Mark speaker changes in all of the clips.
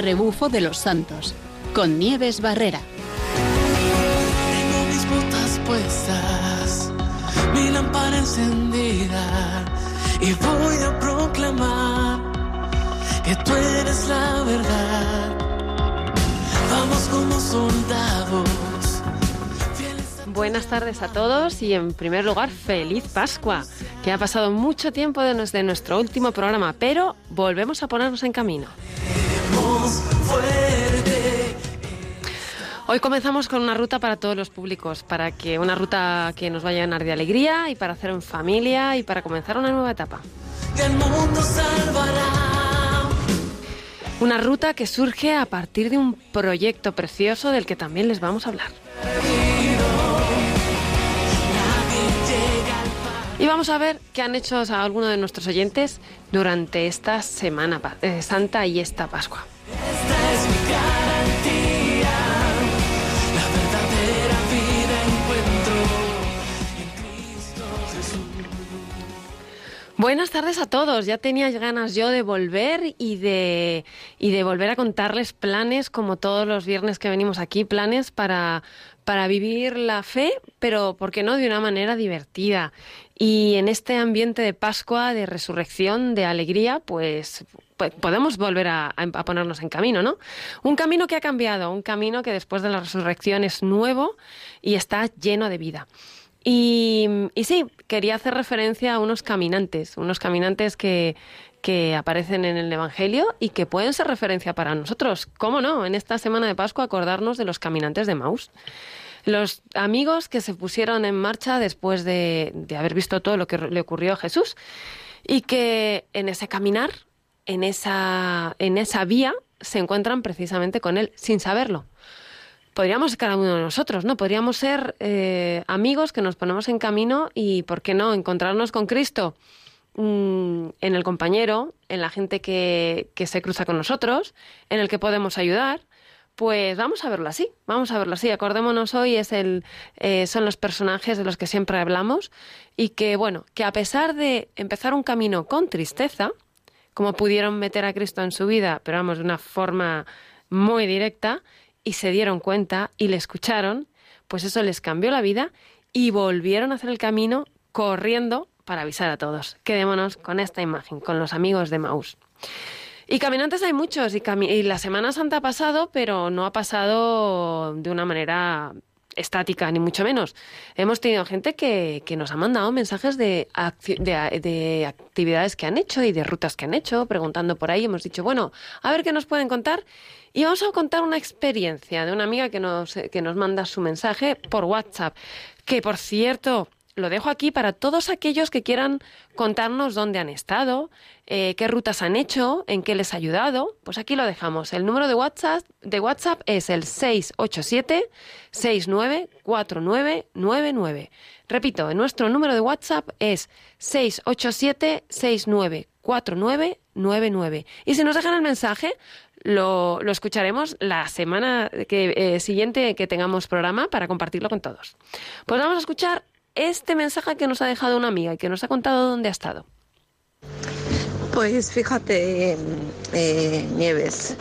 Speaker 1: rebufo de los santos, con Nieves Barrera.
Speaker 2: Tengo mis botas puestas, mi lámpara encendida y voy a proclamar que tú eres la verdad. Vamos como soldados.
Speaker 3: Buenas tardes a todos y en primer lugar feliz Pascua, que ha pasado mucho tiempo desde nuestro último programa, pero volvemos a ponernos en camino. Hoy comenzamos con una ruta para todos los públicos, para que una ruta que nos vaya a llenar de alegría y para hacer en familia y para comenzar una nueva etapa.
Speaker 2: el mundo salvará.
Speaker 3: Una ruta que surge a partir de un proyecto precioso del que también les vamos a hablar. Y vamos a ver qué han hecho algunos de nuestros oyentes durante esta Semana eh, Santa y esta Pascua. Buenas tardes a todos. Ya tenía ganas yo de volver y de, y de volver a contarles planes, como todos los viernes que venimos aquí, planes para, para vivir la fe, pero, ¿por qué no?, de una manera divertida. Y en este ambiente de Pascua, de resurrección, de alegría, pues, pues podemos volver a, ponernos en camino, ¿no? Un camino que ha cambiado, un camino que después de la resurrección es nuevo y está lleno de vida. Y, sí, quería hacer referencia a unos caminantes, unos caminantes que, que aparecen en el Evangelio y que pueden ser referencia para nosotros. ¿Cómo no? En esta semana de Pascua acordarnos de los caminantes de Maus. Los amigos que se pusieron en marcha después de, de haber visto todo lo que le ocurrió a Jesús y que en ese caminar, en esa, en esa vía, se encuentran precisamente con Él sin saberlo podríamos cada uno de nosotros, ¿no? Podríamos ser eh, amigos que nos ponemos en camino y, ¿por qué no?, encontrarnos con Cristo mm, en el compañero, en la gente que, que se cruza con nosotros, en el que podemos ayudar. Pues vamos a verlo así, vamos a verlo así. Acordémonos hoy es el, eh, son los personajes de los que siempre hablamos y que bueno, que a pesar de empezar un camino con tristeza, como pudieron meter a Cristo en su vida, pero vamos de una forma muy directa, y se dieron cuenta y le escucharon, pues eso les cambió la vida y volvieron a hacer el camino corriendo para avisar a todos. Quedémonos con esta imagen, con los amigos de Maús. Y caminantes hay muchos y, y la Semana Santa ha pasado, pero no ha pasado de una manera estática, ni mucho menos. Hemos tenido gente que, que nos ha mandado mensajes de, de actividades que han hecho y de rutas que han hecho, preguntando por ahí. Hemos dicho, bueno, a ver qué nos pueden contar. Y vamos a contar una experiencia de una amiga que nos, que nos manda su mensaje por WhatsApp. Que, por cierto, lo dejo aquí para todos aquellos que quieran contarnos dónde han estado, eh, qué rutas han hecho, en qué les ha ayudado. Pues aquí lo dejamos. El número de WhatsApp, de WhatsApp es el 687-694999. Repito, nuestro número de WhatsApp es 687-694999. Y si nos dejan el mensaje, lo, lo escucharemos la semana que, eh, siguiente que tengamos programa para compartirlo con todos. Pues vamos a escuchar este mensaje que nos ha dejado una amiga y que nos ha contado dónde ha estado.
Speaker 4: Pues fíjate, eh, Nieves,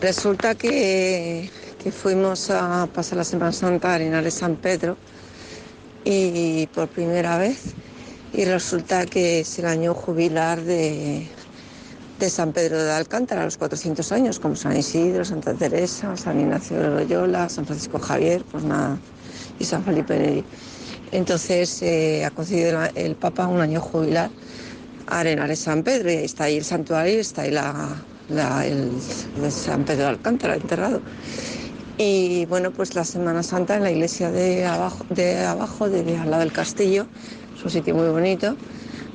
Speaker 4: resulta que, que fuimos a pasar la Semana Santa a Arenales San Pedro y por primera vez y resulta que es el año jubilar de, de San Pedro de Alcántara, a los 400 años, como San Isidro, Santa Teresa, San Ignacio de Loyola, San Francisco Javier, pues nada, y San Felipe Neri. Entonces eh, ha concedido el, Papa un año jubilar a Arenales San Pedro y está ahí el santuario está ahí el, el San Pedro de Alcántara enterrado. Y bueno, pues la Semana Santa en la iglesia de abajo, de abajo, de al lado del castillo, es un sitio muy bonito.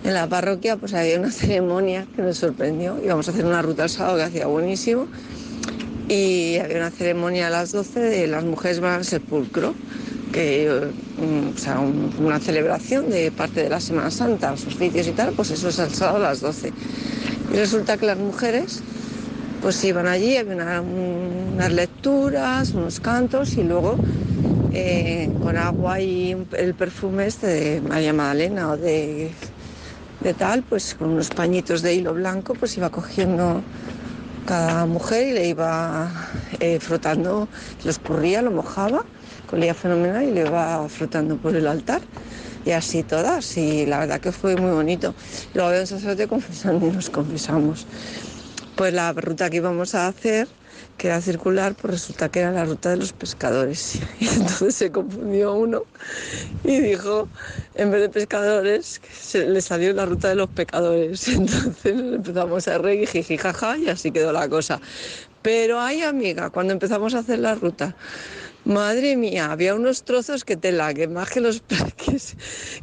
Speaker 4: En la parroquia pues había una ceremonia que nos sorprendió. Íbamos a hacer una ruta al sábado que hacía buenísimo. Y había una ceremonia a las 12 de las mujeres van al sepulcro, que, eh, o sea, un- una celebración de parte de la Semana Santa, los oficios y tal, pues eso es el sábado a las 12. Y resulta que las mujeres pues iban allí, había una- un- unas lecturas, unos cantos y luego eh, con agua y el perfume este de María Magdalena o de, de tal, pues con unos pañitos de hilo blanco, pues iba cogiendo cada mujer y le iba eh, frotando, lo escurría, lo mojaba, colía fenomenal y le iba frotando por el altar. Y así todas, y la verdad que fue muy bonito. Luego había un sacerdote confesando y nos confesamos. Pues la ruta que íbamos a hacer que era circular, pues resulta que era la ruta de los pescadores. Y entonces se confundió uno y dijo, en vez de pescadores, se le salió la ruta de los pecadores. Entonces empezamos a reír, jiji, jaja, y así quedó la cosa. Pero ay, amiga, cuando empezamos a hacer la ruta, Madre mía, había unos trozos que tela, que más que los parques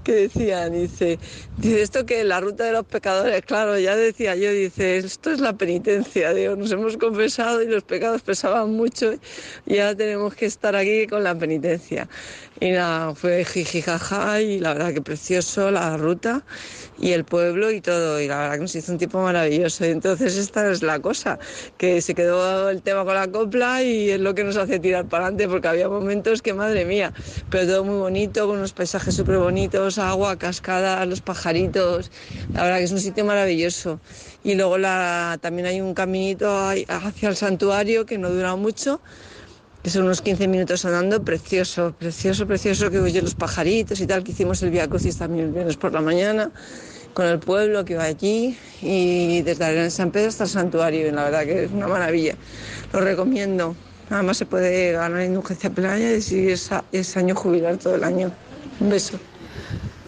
Speaker 4: que decían, dice, dice esto que la ruta de los pecadores, claro, ya decía yo, dice, esto es la penitencia, digo, nos hemos confesado y los pecados pesaban mucho y ahora tenemos que estar aquí con la penitencia. Y nada, fue jijijaja y la verdad que precioso la ruta y el pueblo y todo. Y la verdad que nos hizo un tipo maravilloso. Y entonces esta es la cosa, que se quedó el tema con la copla y es lo que nos hace tirar para adelante porque había momentos que, madre mía, pero todo muy bonito, con unos paisajes súper bonitos, agua, cascadas, los pajaritos. La verdad que es un sitio maravilloso. Y luego la, también hay un caminito hacia el santuario que no dura mucho que son unos 15 minutos andando, precioso, precioso, precioso, que oye los pajaritos y tal, que hicimos el Via Crucis también el viernes por la mañana, con el pueblo que va allí, y desde Arena de San Pedro hasta el santuario, y la verdad que es una maravilla. Lo recomiendo. Además se puede ganar indulgencia playa y si es, es año jubilar todo el año. Un beso.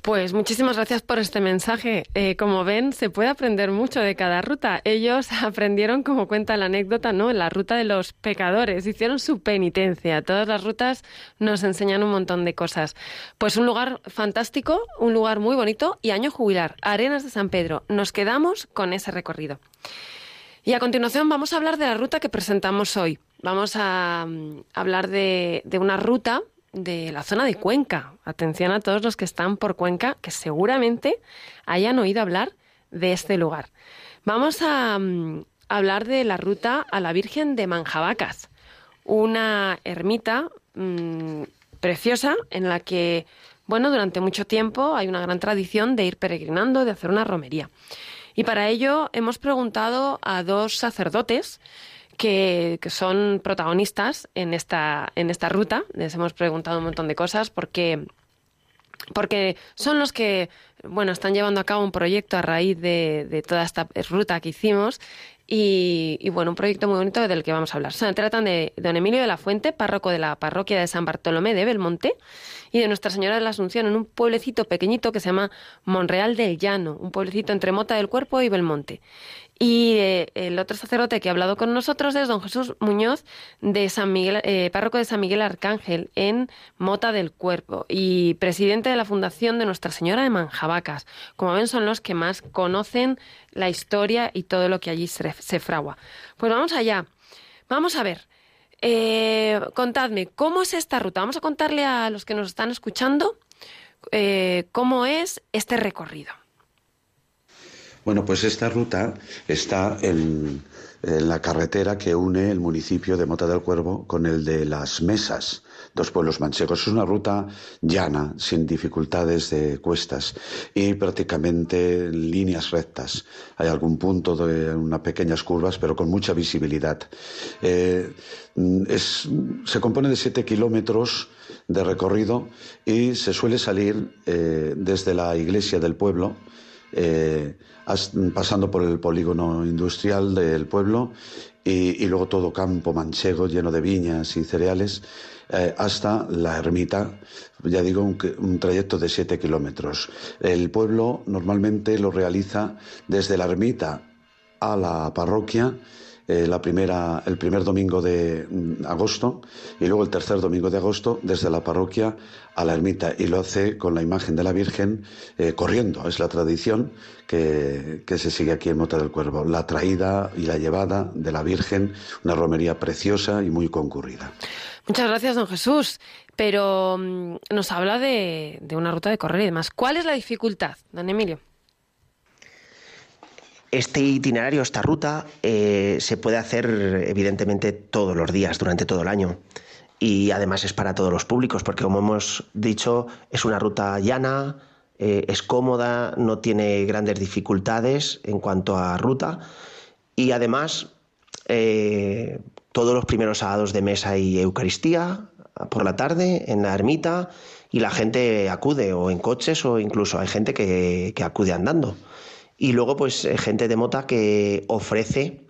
Speaker 3: Pues muchísimas gracias por este mensaje. Eh, como ven, se puede aprender mucho de cada ruta. Ellos aprendieron, como cuenta la anécdota, ¿no? La ruta de los pecadores. Hicieron su penitencia. Todas las rutas nos enseñan un montón de cosas. Pues un lugar fantástico, un lugar muy bonito y año jubilar. Arenas de San Pedro. Nos quedamos con ese recorrido. Y a continuación vamos a hablar de la ruta que presentamos hoy. Vamos a mm, hablar de una ruta de la zona de Cuenca. Atención a todos los que están por Cuenca, que seguramente hayan oído hablar de este lugar. Vamos a, mm, hablar de la ruta a la Virgen de Manjabacas, una ermita mm, preciosa en la que, bueno, durante mucho tiempo hay una gran tradición de ir peregrinando, de hacer una romería. Y para ello hemos preguntado a dos sacerdotes que, son protagonistas en esta, en esta ruta. Les hemos preguntado un montón de cosas porque, porque son los que bueno, están llevando a cabo un proyecto a raíz de, de toda esta ruta que hicimos y, bueno, un proyecto muy bonito del que vamos a hablar. Se tratan de don Emilio de la Fuente, párroco de la parroquia de San Bartolomé de Belmonte, y de Nuestra Señora de la Asunción en un pueblecito pequeñito que se llama Monreal del Llano, un pueblecito entre Mota del Cuerpo y Belmonte. Y eh, el otro sacerdote que ha hablado con nosotros es don Jesús Muñoz, de San Miguel, eh, párroco de San Miguel Arcángel, en Mota del Cuerpo, y presidente de la Fundación de Nuestra Señora de Manjabacas. Como ven, son los que más conocen la historia y todo lo que allí se, fragua. Pues vamos allá. Vamos a ver. Eh, contadme, ¿cómo es esta ruta? Vamos a contarle a los que nos están escuchando cómo es este recorrido.
Speaker 5: Bueno, pues esta ruta está en, la carretera que une el municipio de Mota del Cuervo con el de Las Mesas, dos pueblos manchegos. Es una ruta llana, sin dificultades de cuestas y prácticamente en líneas rectas. Hay algún punto de unas pequeñas curvas, pero con mucha visibilidad. Eh, se compone de siete kilómetros de recorrido y se suele salir eh, desde la iglesia del pueblo eh, pasando por el polígono industrial del pueblo y, luego todo campo manchego lleno de viñas y cereales, eh, hasta la ermita, ya digo, un, trayecto de siete kilómetros. El pueblo normalmente lo realiza desde la ermita a la parroquia eh, la primera, el primer domingo de mm, agosto y luego el tercer domingo de agosto desde la parroquia a la ermita y lo hace con la imagen de la Virgen eh, corriendo. Es la tradición que, que, se sigue aquí en Mota del Cuervo. La traída y la llevada de la Virgen, una romería preciosa y muy concurrida.
Speaker 3: Muchas gracias, don Jesús. Pero mm, nos habla de, de una ruta de correr y demás. ¿Cuál es la dificultad, don Emilio?
Speaker 6: Este itinerario, esta ruta, eh, se puede hacer evidentemente todos los días, durante todo el año. Y además es para todos los públicos, porque como hemos dicho, es una ruta llana, eh, es cómoda, no tiene grandes dificultades en cuanto a ruta. Y además eh, todos los primeros sábados de mesa y Eucaristía por la tarde en la ermita y la gente acude o en coches o incluso hay gente que acude andando. Y luego pues eh, gente de Mota que ofrece,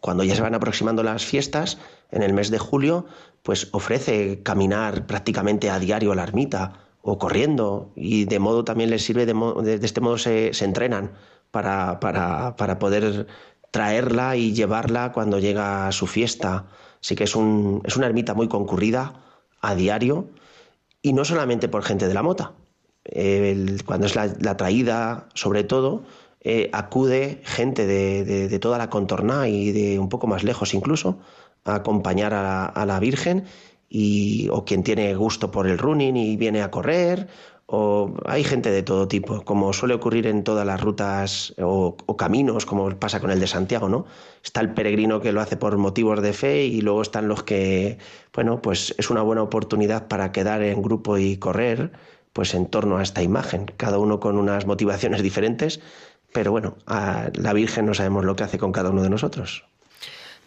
Speaker 6: cuando ya se van aproximando las fiestas, en el mes de julio, pues ofrece caminar prácticamente a diario a la ermita o corriendo y de modo también les sirve, de, de, este modo se, se entrenan para, para, para, poder traerla y llevarla cuando llega a su fiesta. Así que es, un, es una ermita muy concurrida a diario y no solamente por gente de la mota. El, cuando es la, traída, sobre todo, eh, acude gente de, de, toda la contorna y de un poco más lejos incluso a acompañar a la, a la Virgen y, o quien tiene gusto por el running y viene a correr, o hay gente de todo tipo, como suele ocurrir en todas las rutas o, o, caminos, como pasa con el de Santiago, ¿no? Está el peregrino que lo hace por motivos de fe y luego están los que, bueno, pues es una buena oportunidad para quedar en grupo y correr, pues en torno a esta imagen, cada uno con unas motivaciones diferentes, pero bueno, a la Virgen no sabemos lo que hace con cada uno de nosotros.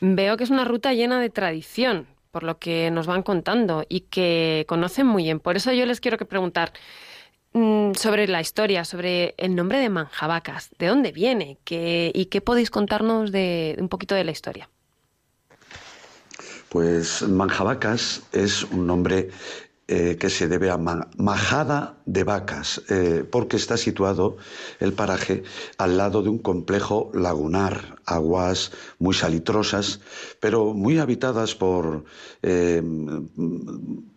Speaker 3: Veo que es una ruta llena de tradición, por lo que nos van contando y que conocen muy bien. Por eso yo les quiero que preguntar mmm, sobre la historia, sobre el nombre de Manjabacas, de dónde viene ¿Qué, y qué podéis contarnos de, de un poquito de la historia.
Speaker 5: Pues Manjabacas es un nombre eh, que se debe a Majada de Vacas, eh, porque está situado el paraje al lado de un complejo lagunar, aguas muy salitrosas, pero muy habitadas por eh,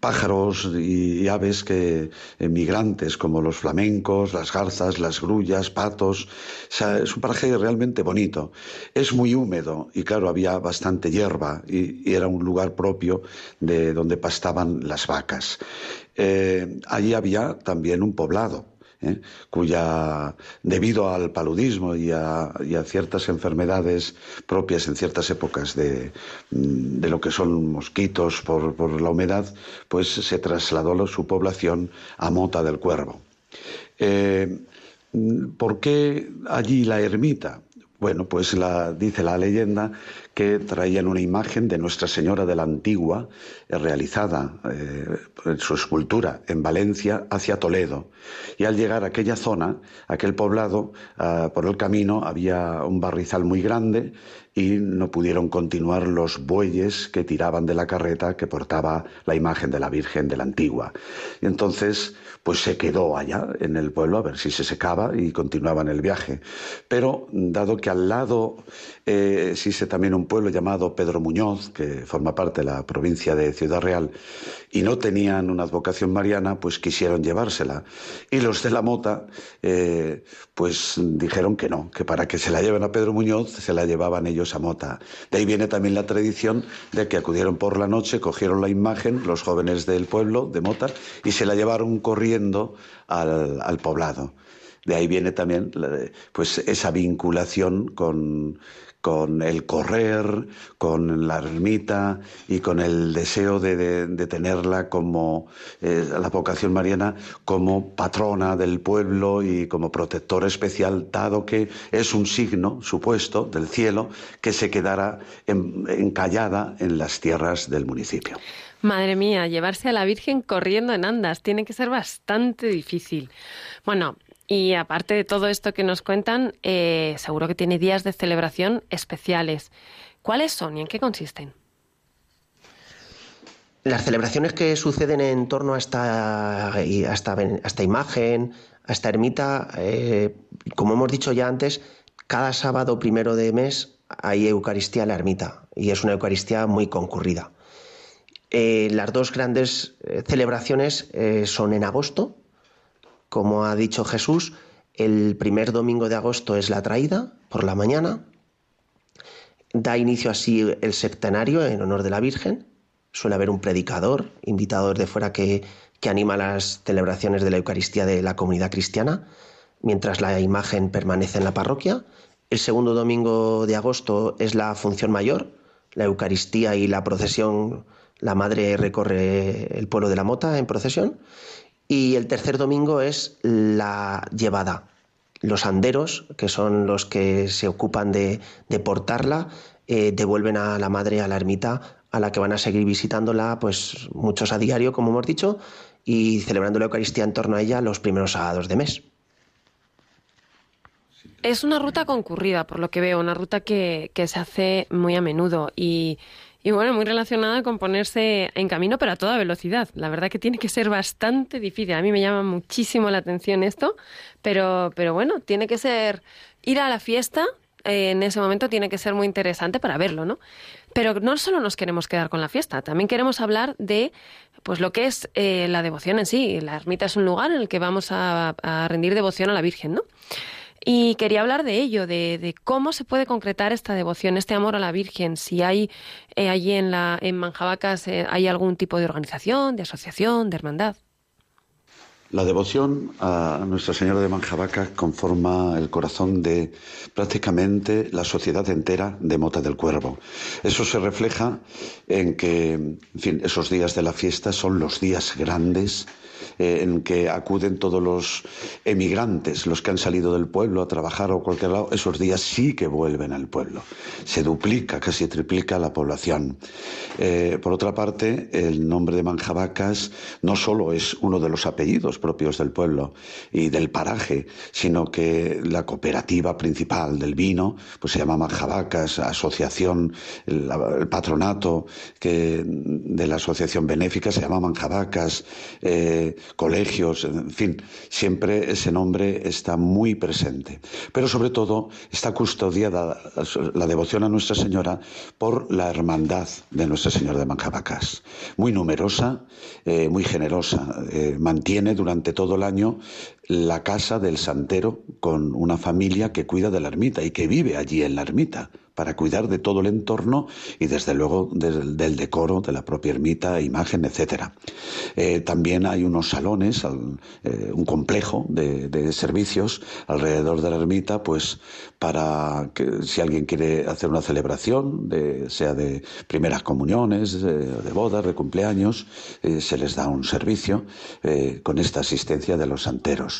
Speaker 5: pájaros y, aves que migrantes, como los flamencos, las garzas, las grullas, patos. Es un paraje realmente bonito. Es muy húmedo y, claro, había bastante hierba y era un lugar propio de donde pastaban las vacas. Eh, allí había también un poblado, ¿eh? cuya, debido al paludismo y a, ciertas enfermedades propias en ciertas épocas de, de lo que son mosquitos por, la humedad, pues se trasladó su población a Mota del Cuervo. Eh, ¿Por qué allí la ermita? Bueno, pues la, dice la leyenda que traían una imagen de Nuestra Señora de la Antigua, eh, realizada eh, en su escultura en Valencia hacia Toledo. Y al llegar a aquella zona, aquel poblado, eh, por el camino había un barrizal muy grande y no pudieron continuar los bueyes que tiraban de la carreta que portaba la imagen de la Virgen de la Antigua. Y entonces, pues se quedó allá en el pueblo a ver si se secaba y continuaban el viaje. Pero dado que al lado eh, existe también un pueblo llamado Pedro Muñoz, que forma parte de la provincia de Ciudad Real, y no tenían una advocación mariana, pues quisieron llevársela. Y los de la Mota, eh, pues dijeron que no, que para que se la lleven a Pedro Muñoz, se la llevaban ellos a Mota. De ahí viene también la tradición de que acudieron por la noche, cogieron la imagen, los jóvenes del pueblo, de Mota, y se la llevaron corriendo al, al poblado. De ahí viene también pues, esa vinculación con, con el correr, con la ermita y con el deseo de, de, tenerla como eh, la vocación mariana como patrona del pueblo y como protectora especial, dado que es un signo supuesto del cielo que se quedará en, encallada en las tierras del municipio.
Speaker 3: Madre mía, llevarse a la Virgen corriendo en andas tiene que ser bastante difícil. Bueno, y aparte de todo esto que nos cuentan, eh, seguro que tiene días de celebración especiales. ¿Cuáles son y en qué consisten?
Speaker 6: Las celebraciones que suceden en torno a esta, a esta, imagen, a esta ermita, eh, como hemos dicho ya antes, cada sábado primero de mes hay Eucaristía en la ermita y es una Eucaristía muy concurrida. Eh, las dos grandes eh, celebraciones son en agosto, como ha dicho Jesús, el primer domingo de agosto es la traída por la mañana. Da inicio así el septenario en honor de la Virgen. Suele haber un predicador, invitado de fuera, que, que anima las celebraciones de la Eucaristía de la comunidad cristiana, mientras la imagen permanece en la parroquia. El segundo domingo de agosto es la función mayor, la Eucaristía y la procesión. La madre recorre el pueblo de la Mota en procesión y el tercer domingo es la llevada. Los anderos, que son los que se ocupan de, de portarla, eh, devuelven a la madre a la ermita, a la que van a seguir visitándola, pues muchos a diario, como hemos dicho, y celebrando la Eucaristía en torno a ella los primeros sábados de mes.
Speaker 3: Es una ruta concurrida, por lo que veo, una ruta que, que se hace muy a menudo y, y bueno, muy relacionada con ponerse en camino, pero a toda velocidad. La verdad que tiene que ser bastante difícil. A mí me llama muchísimo la atención esto, pero, pero bueno, tiene que ser ir a la fiesta. eh, en ese momento tiene que ser muy interesante para verlo, ¿no? Pero no solo nos queremos quedar con la fiesta, también queremos hablar de pues lo que es eh, la devoción en sí. La ermita es un lugar en el que vamos a, a rendir devoción a la Virgen, ¿no? Y quería hablar de ello, de, cómo se puede concretar esta devoción, este amor a la Virgen. Si hay eh, allí en, la, en Manjabacas eh, hay algún tipo de organización, de asociación, de hermandad.
Speaker 5: La devoción a Nuestra Señora de Manjabaca conforma el corazón de prácticamente la sociedad entera de Mota del Cuervo. Eso se refleja en que, en fin, esos días de la fiesta son los días grandes eh, en que acuden todos los emigrantes, los que han salido del pueblo a trabajar o cualquier lado, esos días sí que vuelven al pueblo. Se duplica, casi triplica la población. Eh, por otra parte, el nombre de Manjabacas no solo es uno de los apellidos propios del pueblo y del paraje, sino que la cooperativa principal del vino pues se llama Manjabacas, asociación, el, patronato que, de la asociación benéfica se llama Manjabacas, eh, colegios, en fin, siempre ese nombre está muy presente. Pero sobre todo está custodiada la devoción a Nuestra Señora por la hermandad de Nuestra Señora de Manjabacas, muy numerosa, eh, muy generosa, eh, mantiene durante todo el año la casa del santero con una familia que cuida de la ermita y que vive allí en la ermita para cuidar de todo el entorno y desde luego del, decoro de la propia ermita, imagen, etcétera. Eh, también hay unos salones, al, eh, un complejo de, servicios alrededor de la ermita, pues para que si alguien quiere hacer una celebración, sea de primeras comuniones, de, bodas, de cumpleaños, eh, se les da un servicio con esta asistencia de los santeros.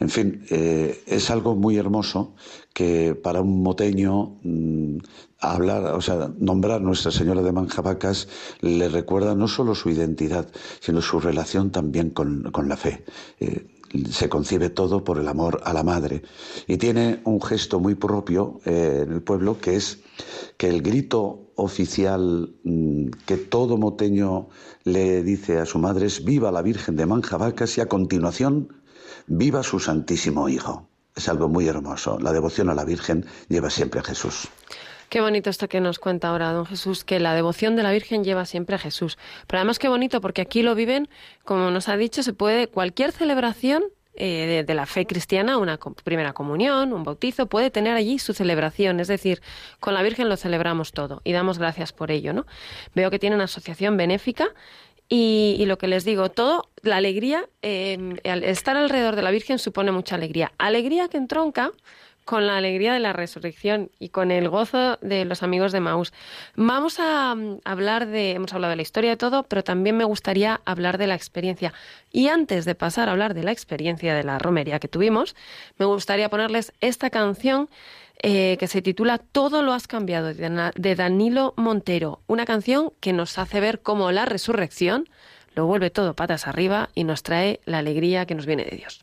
Speaker 5: En fin, eh, es algo muy hermoso que para un moteño mmm, hablar, o sea, nombrar Nuestra Señora de Manjabacas le recuerda no solo su identidad, sino su relación también con, la fe. Eh, se concibe todo por el amor a la madre y tiene un gesto muy propio eh, en el pueblo que es que el grito oficial mmm, que todo moteño le dice a su madre es viva la Virgen de Manjabacas y a continuación viva su Santísimo Hijo. Es algo muy hermoso. La devoción a la Virgen lleva siempre a Jesús.
Speaker 3: Qué bonito esto que nos cuenta ahora don Jesús, que la devoción de la Virgen lleva siempre a Jesús. Pero además qué bonito, porque aquí lo viven, como nos ha dicho, se puede, cualquier celebración eh, de, de, la fe cristiana, una primera comunión, un bautizo, puede tener allí su celebración. Es decir, con la Virgen lo celebramos todo y damos gracias por ello, ¿no? Veo que tiene una asociación benéfica y, y, lo que les digo, todo, la alegría, eh, estar alrededor de la Virgen supone mucha alegría. Alegría que entronca con la alegría de la resurrección y con el gozo de los amigos de Maús. Vamos a um, hablar de, hemos hablado de la historia de todo, pero también me gustaría hablar de la experiencia. Y antes de pasar a hablar de la experiencia de la romería que tuvimos, me gustaría ponerles esta canción eh, que se titula Todo lo has cambiado, de Danilo Montero. Una canción que nos hace ver cómo la resurrección lo vuelve todo patas arriba y nos trae la alegría que nos viene de Dios.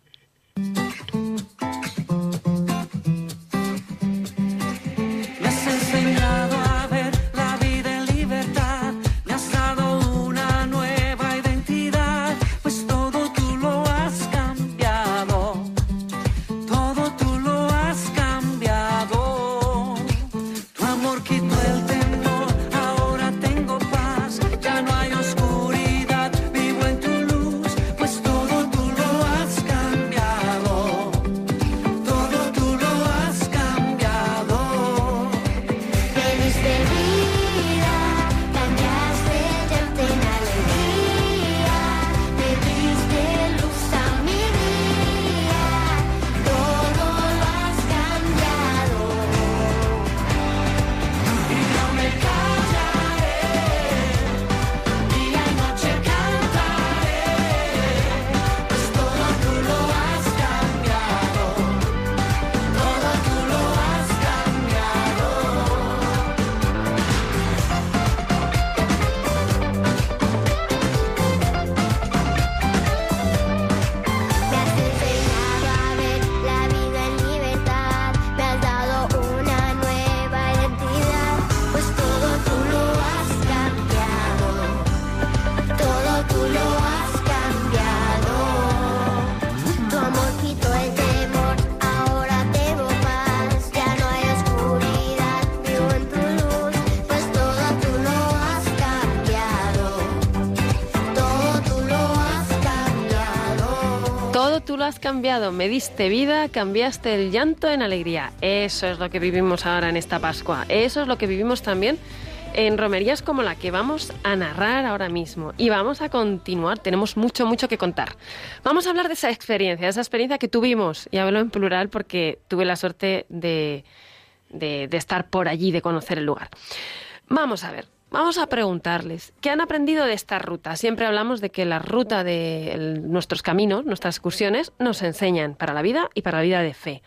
Speaker 3: Has cambiado, me diste vida, cambiaste el llanto en alegría. Eso es lo que vivimos ahora en esta Pascua. Eso es lo que vivimos también en romerías como la que vamos a narrar ahora mismo. Y vamos a continuar, tenemos mucho, mucho que contar. Vamos a hablar de esa experiencia, de esa experiencia que tuvimos, y hablo en plural porque tuve la suerte de, de, de estar por allí, de conocer el lugar. Vamos a ver, Vamos a preguntarles, ¿qué han aprendido de esta ruta? Siempre hablamos de que la ruta de nuestros caminos, nuestras excursiones, nos enseñan para la vida y para la vida de fe.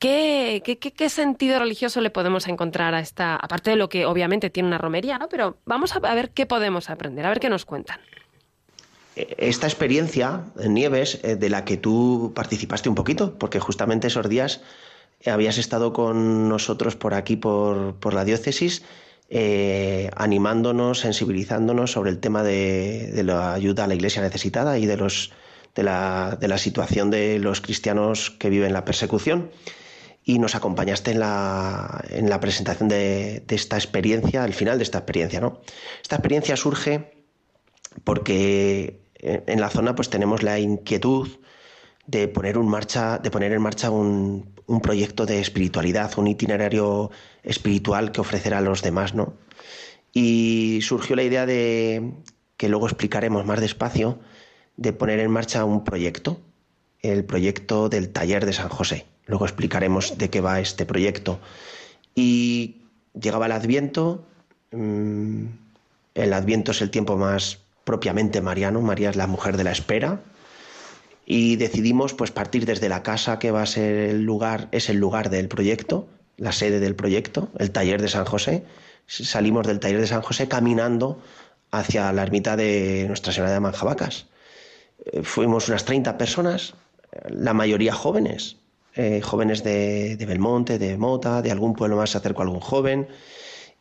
Speaker 3: ¿Qué, qué, qué- sentido religioso le podemos encontrar a esta, aparte de lo que obviamente tiene una romería, ¿no? Pero vamos a, ver qué podemos aprender, a ver qué nos cuentan.
Speaker 6: Esta experiencia, Nieves, eh, de la que tú participaste un poquito, porque justamente esos días eh, habías estado con nosotros por aquí, por, por la diócesis, eh, animándonos, sensibilizándonos sobre el tema de, de la ayuda a la iglesia necesitada y de, los, de, la, de la situación de los cristianos que viven la persecución. Y nos acompañaste en la, en la presentación de, esta experiencia, al final de esta experiencia. ¿no? Esta experiencia surge porque en la zona pues tenemos la inquietud de poner, un marcha, de poner en marcha un, un proyecto de espiritualidad, un itinerario espiritual que ofrecer a los demás, ¿no? Y surgió la idea de, que luego explicaremos más despacio, de poner en marcha un proyecto, el proyecto del taller de San José. Luego explicaremos de qué va este proyecto. Y llegaba el Adviento, mm, el Adviento es el tiempo más propiamente mariano, María es la mujer de la espera, y decidimos pues partir desde la casa que va a ser el lugar, es el lugar del proyecto, la sede del proyecto, el taller de San José. Salimos del taller de San José caminando hacia la ermita de Nuestra Señora de Manjabacas. Eh, Fuimos unas 30 personas, la mayoría jóvenes, eh, jóvenes de, de Belmonte, de Mota, de algún pueblo más se acercó algún joven,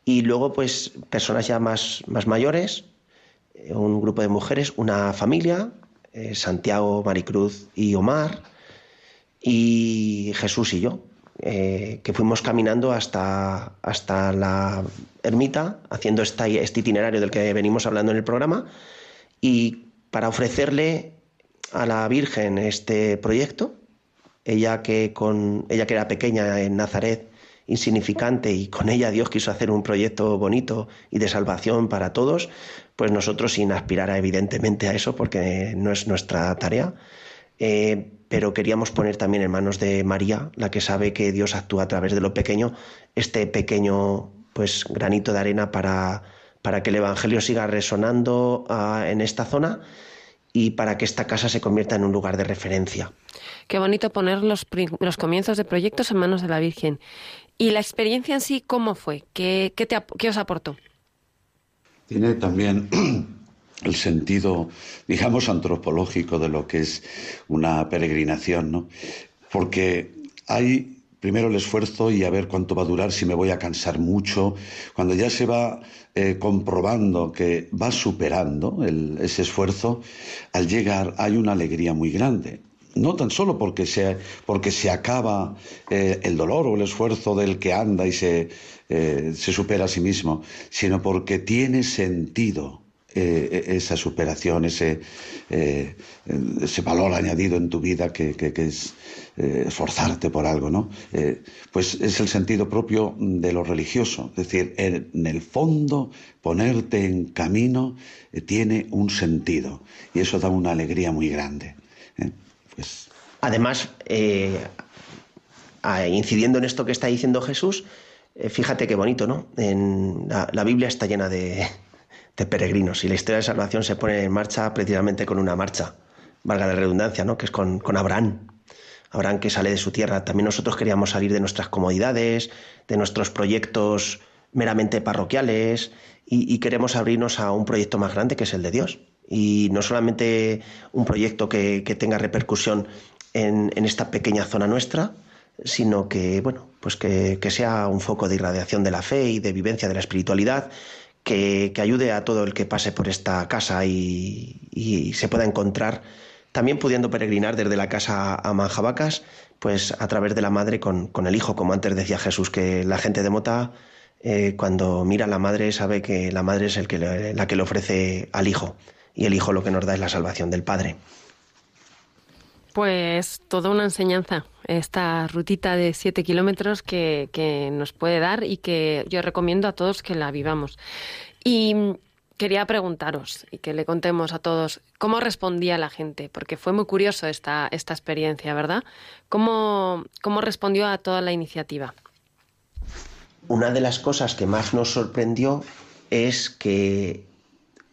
Speaker 6: y luego pues personas ya más, más mayores, eh, un grupo de mujeres, una familia, eh, Santiago, Maricruz y Omar, y Jesús y yo, eh, que fuimos caminando hasta, hasta la ermita, haciendo este itinerario del que venimos hablando en el programa, y para ofrecerle a la Virgen este proyecto, ella que, con, ella que era pequeña en Nazaret, insignificante, y con ella Dios quiso hacer un proyecto bonito y de salvación para todos, pues nosotros sin aspirar a, evidentemente a eso, porque no es nuestra tarea, eh, pero queríamos poner también en manos de María, la que sabe que Dios actúa a través de lo pequeño, este pequeño pues granito de arena para, para que el Evangelio siga resonando ah, en esta zona y para que esta casa se convierta en un lugar de referencia.
Speaker 3: Qué bonito poner los, los comienzos de proyectos en manos de la Virgen. ¿Y la experiencia en sí cómo fue? ¿Qué, qué, te, qué os aportó?
Speaker 5: Tiene también el sentido, digamos, antropológico de lo que es una peregrinación, ¿no? Porque hay primero el esfuerzo y a ver cuánto va a durar, si me voy a cansar mucho. Cuando ya se va eh, comprobando que va superando el- ese esfuerzo, al llegar hay una alegría muy grande. No tan solo porque se, porque se acaba eh, el dolor o el esfuerzo del que anda y se, eh, se supera a sí mismo, sino porque tiene sentido eh, esa superación, ese, ese valor añadido en tu vida que, que- que es esforzarte por algo, ¿no? Pues es el sentido propio de lo religioso, es decir, en, el fondo ponerte en camino tiene un sentido y eso da una alegría muy grande. Pues
Speaker 6: Además, eh, incidiendo en esto que está diciendo Jesús, eh, fíjate qué bonito, ¿no? En la, Biblia está llena de, peregrinos y la historia de salvación se pone en marcha precisamente con una marcha, valga la redundancia, ¿no? Que es con, Abraham. Abraham que sale de su tierra. También nosotros queríamos salir de nuestras comodidades, de nuestros proyectos meramente parroquiales y queremos abrirnos a un proyecto más grande que es el de Dios. Y no solamente un proyecto que, que tenga repercusión en, en esta pequeña zona nuestra, sino que, bueno, pues que, que sea un foco de irradiación de la fe y de vivencia de la espiritualidad que, que ayude a todo el que pase por esta casa y, y se pueda encontrar también pudiendo peregrinar desde la casa a Manjabacas, pues a través de la madre con, con el hijo, como antes decía Jesús, que la gente de Mota eh, cuando mira a la madre sabe que la madre es el que la que le ofrece al hijo y el hijo lo que nos da es la salvación del padre.
Speaker 3: Pues toda una enseñanza, esta rutita de siete kilómetros que, que nos puede dar y que yo recomiendo a todos que la vivamos. Y quería preguntaros y que le contemos a todos cómo respondía la gente, porque fue muy curioso esta, esta experiencia, ¿verdad? ¿Cómo, ¿Cómo respondió a toda la iniciativa?
Speaker 6: Una de las cosas que más nos sorprendió es que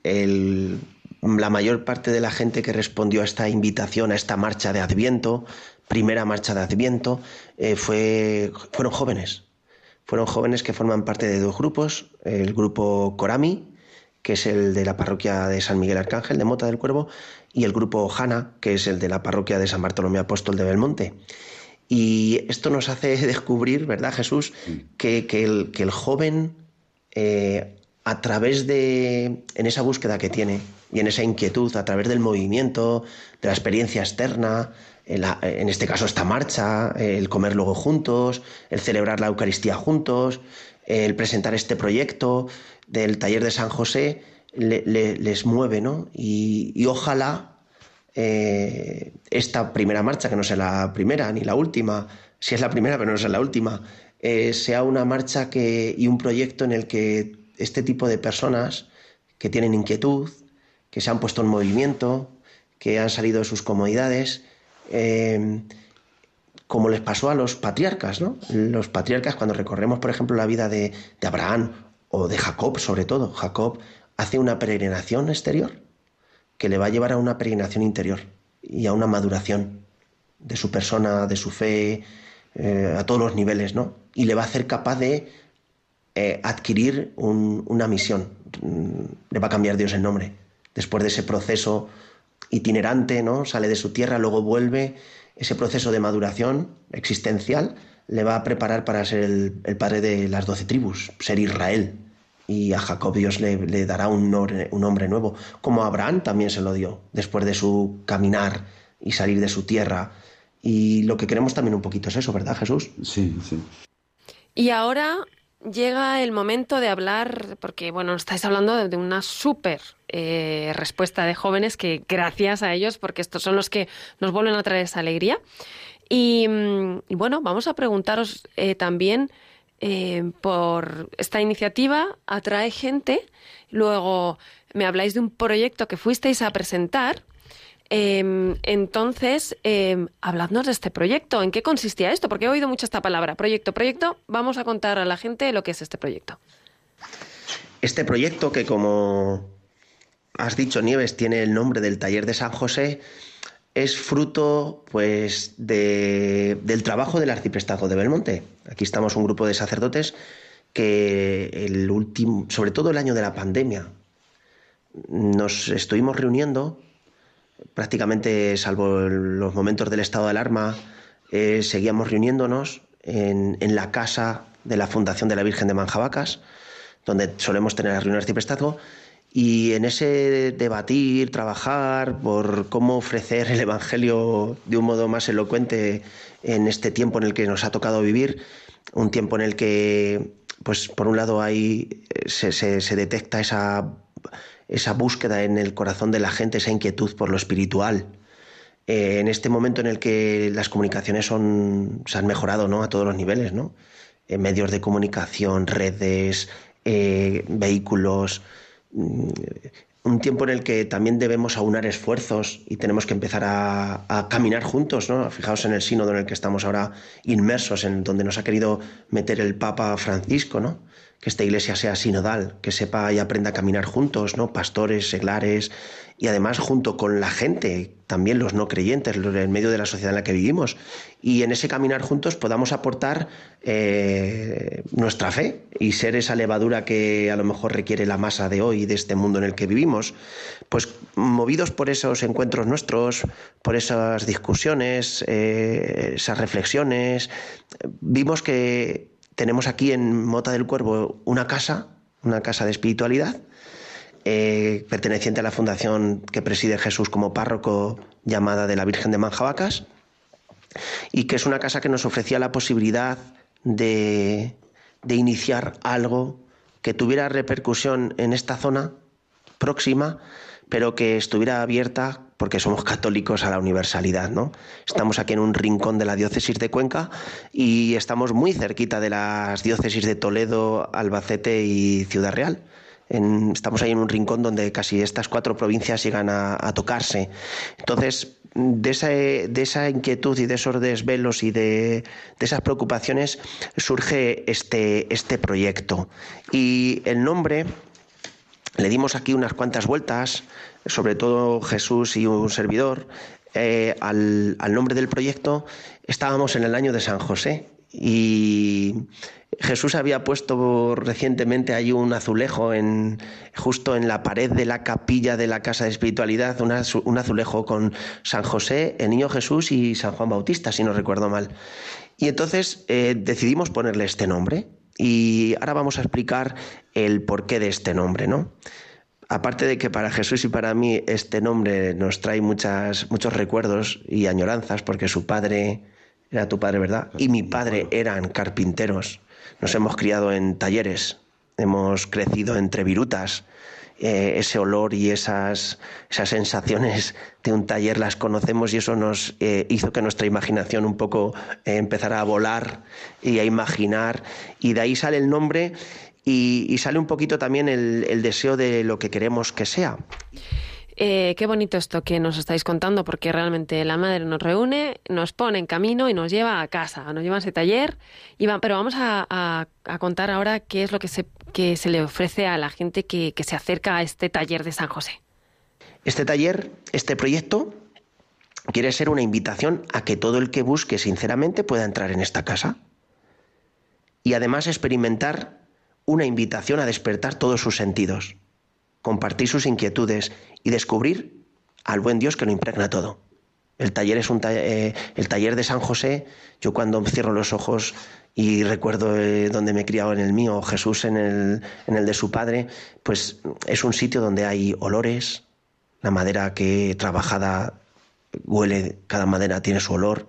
Speaker 6: el, la mayor parte de la gente que respondió a esta invitación, a esta marcha de Adviento, primera marcha de Adviento, eh, fue, fueron jóvenes. Fueron jóvenes que forman parte de dos grupos, el grupo Corami, que es el de la parroquia de San Miguel Arcángel de Mota del Cuervo, y el grupo Jana, que es el de la parroquia de San Bartolomé Apóstol de Belmonte. Y esto nos hace descubrir, ¿verdad, Jesús?, que, que, el, que el, joven, eh, a través de, en esa búsqueda que tiene y en esa inquietud, a través del movimiento, de la experiencia externa, en, este caso esta marcha, el comer luego juntos, el celebrar la Eucaristía juntos, el presentar este proyecto, del taller de San José le, le, les mueve, ¿no? Y, y ojalá eh, esta primera marcha, que no sea la primera ni la última, si es la primera pero no sea la última, eh, sea una marcha que, y un proyecto en el que este tipo de personas que tienen inquietud, que se han puesto en movimiento, que han salido de sus comodidades, eh, como les pasó a los patriarcas, ¿no? Los patriarcas, cuando recorremos, por ejemplo, la vida de, Abraham o de Jacob sobre todo. Jacob hace una peregrinación exterior que le va a llevar a una peregrinación interior y a una maduración de su persona, de su fe, eh, a todos los niveles, ¿no? Y le va a hacer capaz de eh, adquirir un, una misión. Le va a cambiar Dios el nombre. Después de ese proceso itinerante, ¿no? Sale de su tierra, luego vuelve. Ese proceso de maduración existencial le va a preparar para ser el, el padre de las doce tribus, ser Israel. Y a Jacob Dios le, le dará un nombre, un nombre nuevo, como a Abraham también se lo dio, después de su caminar y salir de su tierra. Y lo que queremos también un poquito es eso, ¿verdad, Jesús?
Speaker 5: Sí, sí.
Speaker 3: Y ahora llega el momento de hablar, porque bueno, estáis hablando de, una súper eh, respuesta de jóvenes que gracias a ellos, porque estos son los que nos vuelven a traer esa alegría. Y, y bueno, vamos a preguntaros eh, también eh, por esta iniciativa, atrae gente, luego me habláis de un proyecto que fuisteis a presentar. Eh, entonces, eh, habladnos de este proyecto. ¿En qué consistía esto? Porque he oído mucho esta palabra, proyecto, proyecto. Vamos a contar a la gente lo que es este proyecto.
Speaker 6: Este proyecto que, como has dicho, Nieves, tiene el nombre del taller de San José, es fruto pues de, del trabajo del arciprestazgo de Belmonte. Aquí estamos un grupo de sacerdotes que el último, sobre todo el año de la pandemia, nos estuvimos reuniendo prácticamente salvo los momentos del estado de alarma, eh, seguíamos reuniéndonos en, la casa de la Fundación de la Virgen de Manjabacas, donde solemos tener las reuniones de arciprestazgo, y en ese debatir, trabajar por cómo ofrecer el Evangelio de un modo más elocuente en este tiempo en el que nos ha tocado vivir, un tiempo en el que, pues por un lado hay, se, se detecta esa, esa búsqueda en el corazón de la gente, esa inquietud por lo espiritual. Eh, en este momento en el que las comunicaciones se han mejorado ¿no? a todos los niveles, ¿no? Eh, medios de comunicación, redes, eh, vehículos, un tiempo en el que también debemos aunar esfuerzos y tenemos que empezar a, a, caminar juntos, ¿no? Fijaos en el sínodo en el que estamos ahora inmersos, en donde nos ha querido meter el Papa Francisco, ¿no? Que esta iglesia sea sinodal, que sepa y aprenda a caminar juntos, ¿no? Pastores, seglares, y además junto con la gente, también los no creyentes, en medio de la sociedad en la que vivimos. Y en ese caminar juntos podamos aportar eh, nuestra fe y ser esa levadura que a lo mejor requiere la masa de hoy, de este mundo en el que vivimos. Pues movidos por esos encuentros nuestros, por esas discusiones, eh, esas reflexiones, vimos que tenemos aquí en Mota del Cuervo una casa, una casa de espiritualidad, eh, perteneciente a la fundación que preside Jesús como párroco llamada de la Virgen de Manjabacas y que es una casa que nos ofrecía la posibilidad de, de iniciar algo que tuviera repercusión en esta zona próxima, pero que estuviera abierta porque somos católicos a la universalidad, ¿no? Estamos aquí en un rincón de la diócesis de Cuenca y estamos muy cerquita de las diócesis de Toledo, Albacete y Ciudad Real. estamos ahí en un rincón donde casi estas cuatro provincias llegan a, tocarse. Entonces, de esa, de esa, inquietud y de esos desvelos y de, de, esas preocupaciones surge este, este proyecto. Y el nombre le dimos aquí unas cuantas vueltas, sobre todo Jesús y un servidor, eh, al, nombre del proyecto. Estábamos en el año de San José y Jesús había puesto recientemente ahí un azulejo en, justo en la pared de la capilla de la Casa de Espiritualidad, un azulejo con San José, el Niño Jesús y San Juan Bautista, si no recuerdo mal. Y entonces eh, decidimos ponerle este nombre. Y ahora vamos a explicar el porqué de este nombre, ¿no? Aparte de que para Jesús y para mí este nombre nos trae muchas, muchos recuerdos y añoranzas, porque su padre era tu padre, ¿verdad? Y mi padre eran carpinteros. Nos hemos criado en talleres, hemos crecido entre virutas, eh, ese olor y esas, esas sensaciones de un taller las conocemos y eso nos eh, hizo que nuestra imaginación un poco eh, empezara a volar y a imaginar y de ahí sale el nombre y, sale un poquito también el deseo de lo que queremos que sea.
Speaker 3: Eh, qué bonito esto que nos estáis contando, porque realmente la madre nos reúne, nos pone en camino y nos lleva a casa, nos lleva a ese taller. Y pero vamos a, contar ahora qué es lo que se, que se le ofrece a la gente que, que se acerca a este taller de San José.
Speaker 6: Este taller, este proyecto, quiere ser una invitación a que todo el que busque sinceramente pueda entrar en esta casa. Y además experimentar una invitación a despertar todos sus sentidos compartir sus inquietudes y descubrir al buen Dios que lo impregna todo. El taller es un eh, el taller de San José. Yo cuando cierro los ojos y recuerdo eh, donde me he criado en el mío, Jesús en el, en el de su padre, pues es un sitio donde hay olores, la madera que trabajada huele, cada madera tiene su olor,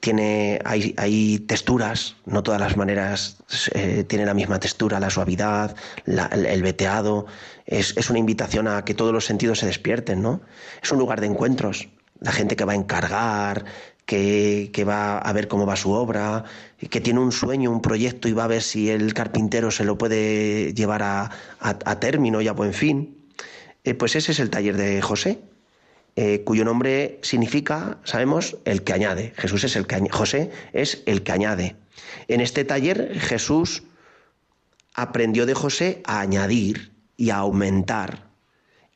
Speaker 6: tiene, hay, hay, texturas, no todas las maneras eh, tienen la misma textura, la suavidad, el, veteado. Es, es, una invitación a que todos los sentidos se despierten, ¿no? Es un lugar de encuentros. La gente que va a encargar, que, que, va a ver cómo va su obra, que tiene un sueño, un proyecto y va a ver si el carpintero se lo puede llevar a, a, término y a buen fin. Eh, pues ese es el taller de José. Eh, cuyo nombre significa, sabemos, el que añade. Jesús es el que José es el que añade. En este taller Jesús aprendió de José a añadir y a aumentar.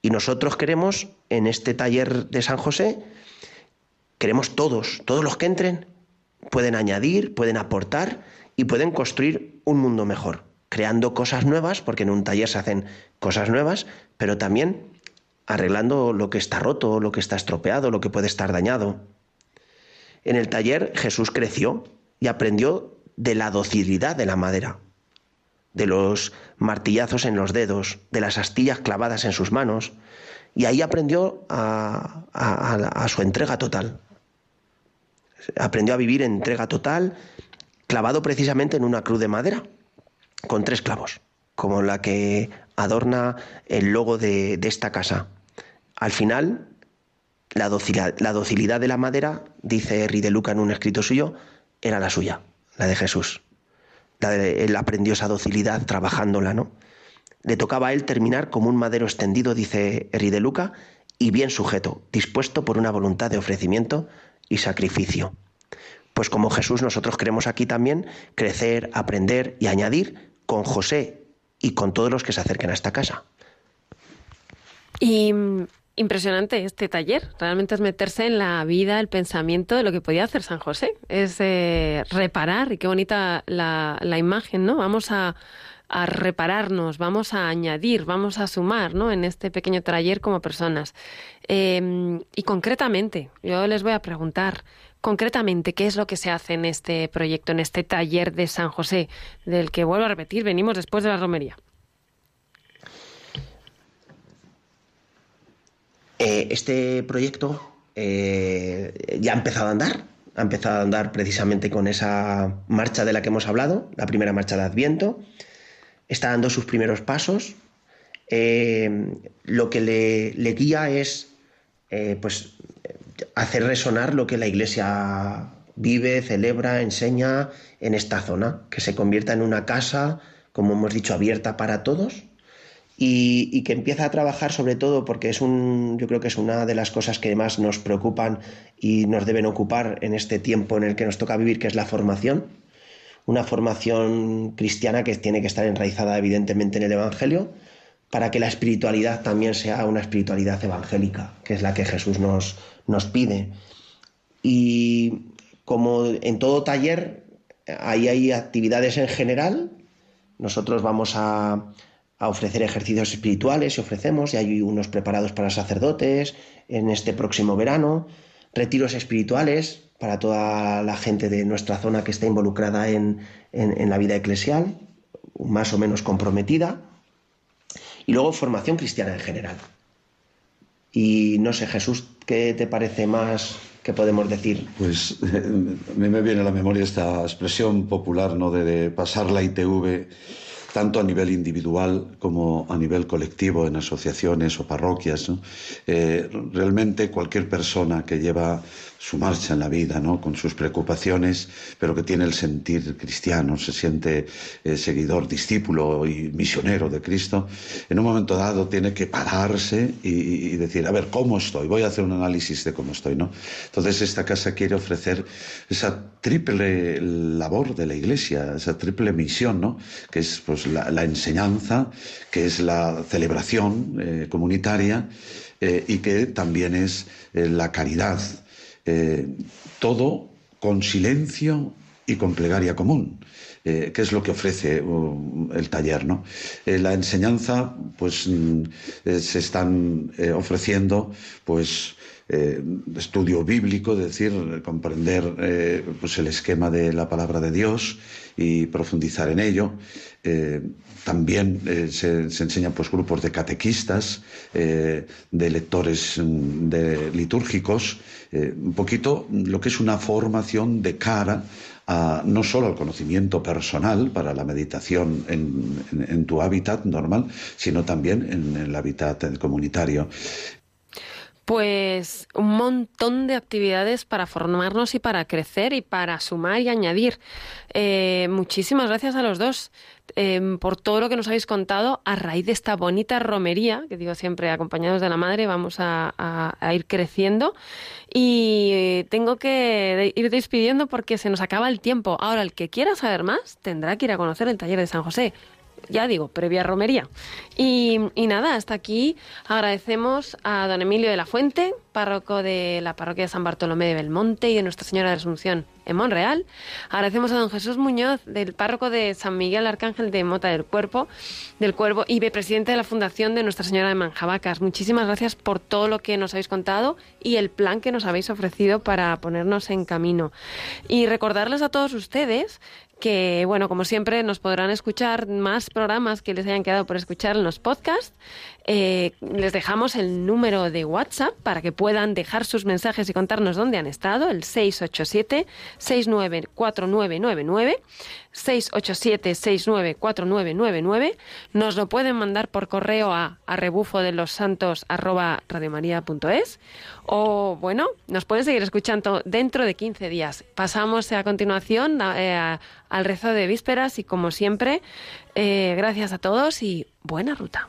Speaker 6: Y nosotros queremos, en este taller de San José, queremos todos, todos los que entren, pueden añadir, pueden aportar y pueden construir un mundo mejor, creando cosas nuevas, porque en un taller se hacen cosas nuevas, pero también arreglando lo que está roto, lo que está estropeado, lo que puede estar dañado. En el taller Jesús creció y aprendió de la docilidad de la madera, de los martillazos en los dedos, de las astillas clavadas en sus manos, y ahí aprendió a, su entrega total. Aprendió a vivir en entrega total, clavado precisamente en una cruz de madera, con tres clavos, como la que adorna el logo de esta casa. Al final, la docilidad, de la madera, dice Henry de Luca en un escrito suyo, era la suya, la de Jesús. él aprendió esa docilidad trabajándola, ¿no? Le tocaba a él terminar como un madero extendido, dice Henry de Luca, y bien sujeto, dispuesto por una voluntad de ofrecimiento y sacrificio. Pues como Jesús nosotros queremos aquí también crecer, aprender y añadir con José y con todos los que se acerquen a esta casa.
Speaker 3: Y Impresionante este taller. Realmente es meterse en la vida, el pensamiento de lo que podía hacer San José. Es eh, reparar, y qué bonita la, imagen, ¿no? Vamos a, repararnos, vamos a añadir, vamos a sumar, ¿no? En este pequeño taller como personas. Em, y concretamente, yo les voy a preguntar, concretamente, ¿qué es lo que se hace en este proyecto, en este taller de San José, del que vuelvo a repetir, venimos después de la romería?
Speaker 6: Eh, este proyecto eh, ya ha empezado a andar, ha empezado a andar precisamente con esa marcha de la que hemos hablado, la primera marcha de Adviento, está dando sus primeros pasos. Eh, lo que le, guía es pues hacer resonar lo que la Iglesia vive, celebra, enseña en esta zona, que se convierta en una casa, como hemos dicho, abierta para todos y, que empieza a trabajar sobre todo porque es un, yo creo que es una de las cosas que más nos preocupan y nos deben ocupar en este tiempo en el que nos toca vivir, que es la formación. Una formación cristiana que tiene que estar enraizada evidentemente en el Evangelio, para que la espiritualidad también sea una espiritualidad evangélica, que es la que Jesús nos, nos pide. Y como en todo taller, ahí hay actividades en general, nosotros vamos a, a ofrecer ejercicios espirituales y ofrecemos, y hay unos preparados para sacerdotes en este próximo verano, retiros espirituales para toda la gente de nuestra zona que está involucrada en, en, la vida eclesial, más o menos comprometida, y luego formación cristiana en general. Y no sé, Jesús, ¿qué te parece más que podemos decir?
Speaker 5: Pues a me viene a la memoria esta expresión popular ¿no? de, de pasar la ITV tanto a nivel individual como a nivel colectivo en asociaciones o parroquias. Eh, realmente cualquier persona que lleva su marcha en la vida, ¿no? con sus preocupaciones, pero que tiene el sentir cristiano, se siente eh, seguidor, discípulo y misionero de Cristo, en un momento dado tiene que pararse y, decir, a ver, ¿cómo estoy? Voy a hacer un análisis de cómo estoy. ¿no? Entonces esta casa quiere ofrecer esa triple labor de la Iglesia, esa triple misión, ¿no? que es pues, la, enseñanza, que es la celebración eh, comunitaria eh, y que también es la caridad eh, todo con silencio y con plegaria común, eh, que es lo que ofrece uh, el taller. ¿no? Eh, la enseñanza, pues mm, se están ofreciendo, pues estudio bíblico, es decir, comprender pues el esquema de la palabra de Dios y profundizar en ello. También eh, se, se, enseñan pues, grupos de catequistas, eh, de lectores mm, de litúrgicos, eh, un poquito lo que es una formación de cara a, no solo al conocimiento personal para la meditación en tu hábitat normal, sino también en el hábitat comunitario.
Speaker 3: Pues un montón de actividades para formarnos y para crecer y para sumar y añadir. Eh, muchísimas gracias a los dos eh, por todo lo que nos habéis contado a raíz de esta bonita romería, que digo siempre, acompañados de la madre, vamos a, a ir creciendo. Y tengo que ir despidiendo porque se nos acaba el tiempo. Ahora, el que quiera saber más tendrá que ir a conocer el taller de San José ya digo, previa romería. Y, nada, hasta aquí agradecemos a don Emilio de la Fuente, párroco de la parroquia de San Bartolomé de Belmonte y de Nuestra Señora de Asunción en Monreal. Agradecemos a don Jesús Muñoz, del párroco de San Miguel Arcángel de Mota del Cuerpo, del Cuervo y presidente de la Fundación de Nuestra Señora de Manjabacas. Muchísimas gracias por todo lo que nos habéis contado y el plan que nos habéis ofrecido para ponernos en camino. Y recordarles a todos ustedes que, bueno, como siempre, nos podrán escuchar más programas que les hayan quedado por escuchar en los podcasts. Eh, les dejamos el número de WhatsApp para que puedan dejar sus mensajes y contarnos dónde han estado, el 687-694999. 687-694999. Nos lo pueden mandar por correo a, a rebufo de los santos o bueno, nos pueden seguir escuchando dentro de 15 días. Pasamos a continuación eh, al rezo de vísperas y como siempre, eh, gracias a todos y buena ruta.